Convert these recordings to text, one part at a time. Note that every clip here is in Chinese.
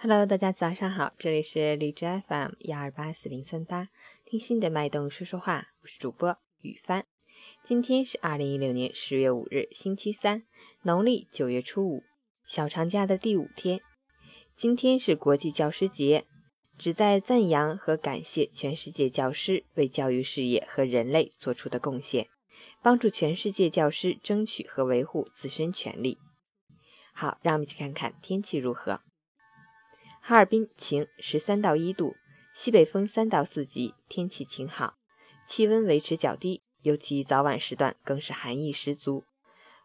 Hello，大家早上好，这里是荔枝 FM 幺二八四零三八，听心的脉动说说话，我是主播雨帆。今天是二零一六年十月五日，星期三，农历九月初五，小长假的第五天。今天是国际教师节，旨在赞扬和感谢全世界教师为教育事业和人类做出的贡献，帮助全世界教师争取和维护自身权利。好，让我们一起看看天气如何。哈尔滨晴，十三到一度，西北风三到四级，天气晴好，气温维持较低，尤其早晚时段更是寒意十足。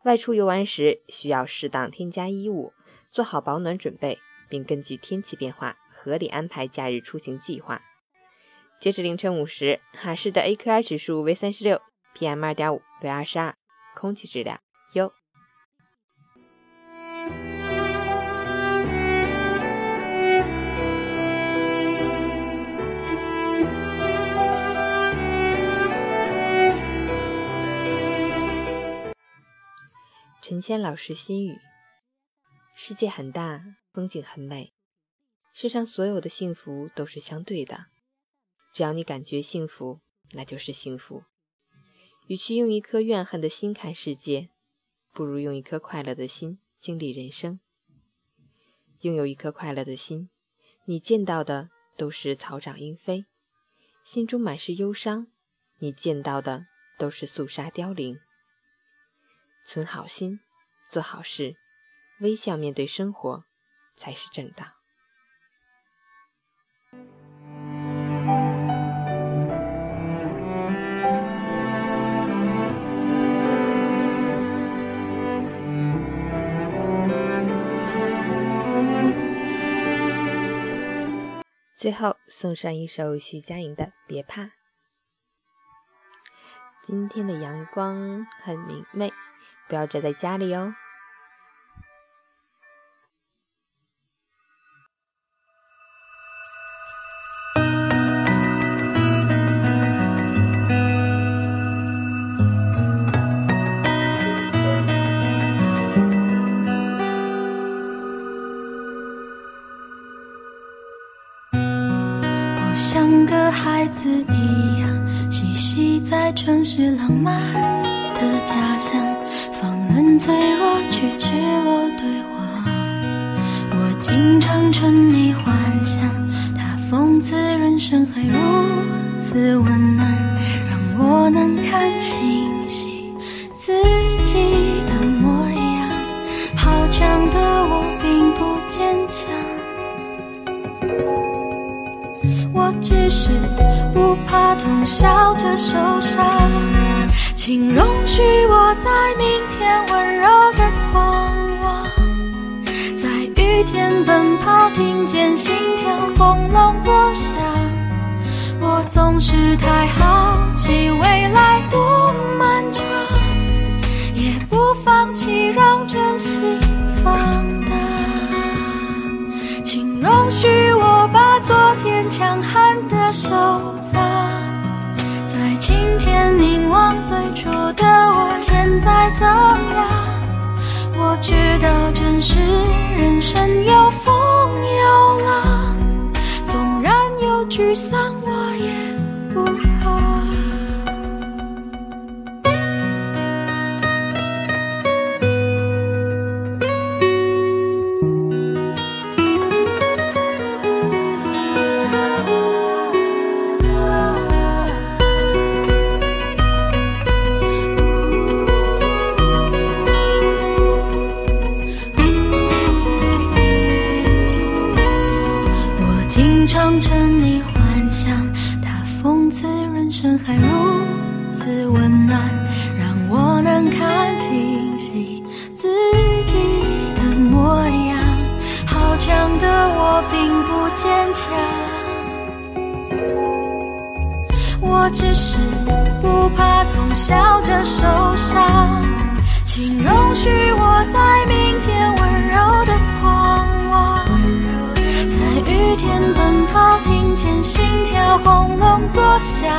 外出游玩时需要适当添加衣物，做好保暖准备，并根据天气变化合理安排假日出行计划。截止凌晨五时，哈市的 AQI 指数为三十六，PM 二点五为二十二，空气质量陈谦老师心语：世界很大，风景很美，世上所有的幸福都是相对的。只要你感觉幸福，那就是幸福。与其用一颗怨恨的心看世界，不如用一颗快乐的心经历人生。拥有一颗快乐的心，你见到的都是草长莺飞；心中满是忧伤，你见到的都是肃杀凋零。存好心，做好事，微笑面对生活，才是正道。最后送上一首徐佳莹的《别怕》。今天的阳光很明媚。不要宅在家里哦。我像个孩子一样，嬉戏在城市浪漫的家乡。人脆弱却赤裸对话，我经常沉溺幻想，他讽刺人生还如此温暖，让我能看清晰自己的模样。好强的我并不坚强，我只是不怕痛，笑着受伤。请容许我在明天温柔的狂妄，在雨天奔跑，听见心跳轰隆作响。我总是太好奇未来多漫长，也不放弃让真心放大。请容许我把昨天强悍的收藏。在今天凝知道，真实人生有风有浪，纵然有沮丧，我也不怕。此温暖，让我能看清晰自己的模样。好强的我并不坚强，我只是不怕痛，笑着受伤。请容许我在明天温柔的狂妄。雨天奔跑，听见心跳轰隆作响。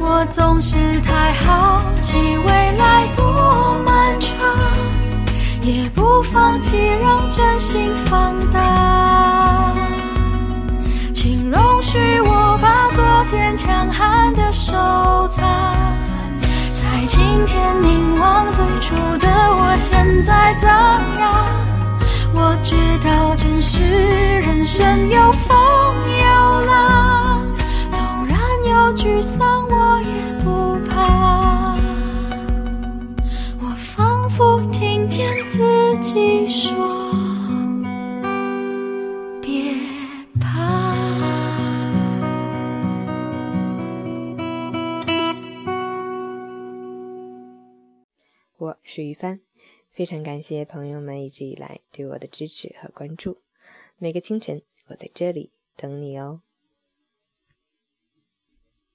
我总是太好奇未来多漫长也不放弃让真心放大。请容许我把昨天强悍的手藏在今天凝望最初的我现在怎样我知道真实人生有风有浪纵然有沮丧是于帆，非常感谢朋友们一直以来对我的支持和关注。每个清晨，我在这里等你哦。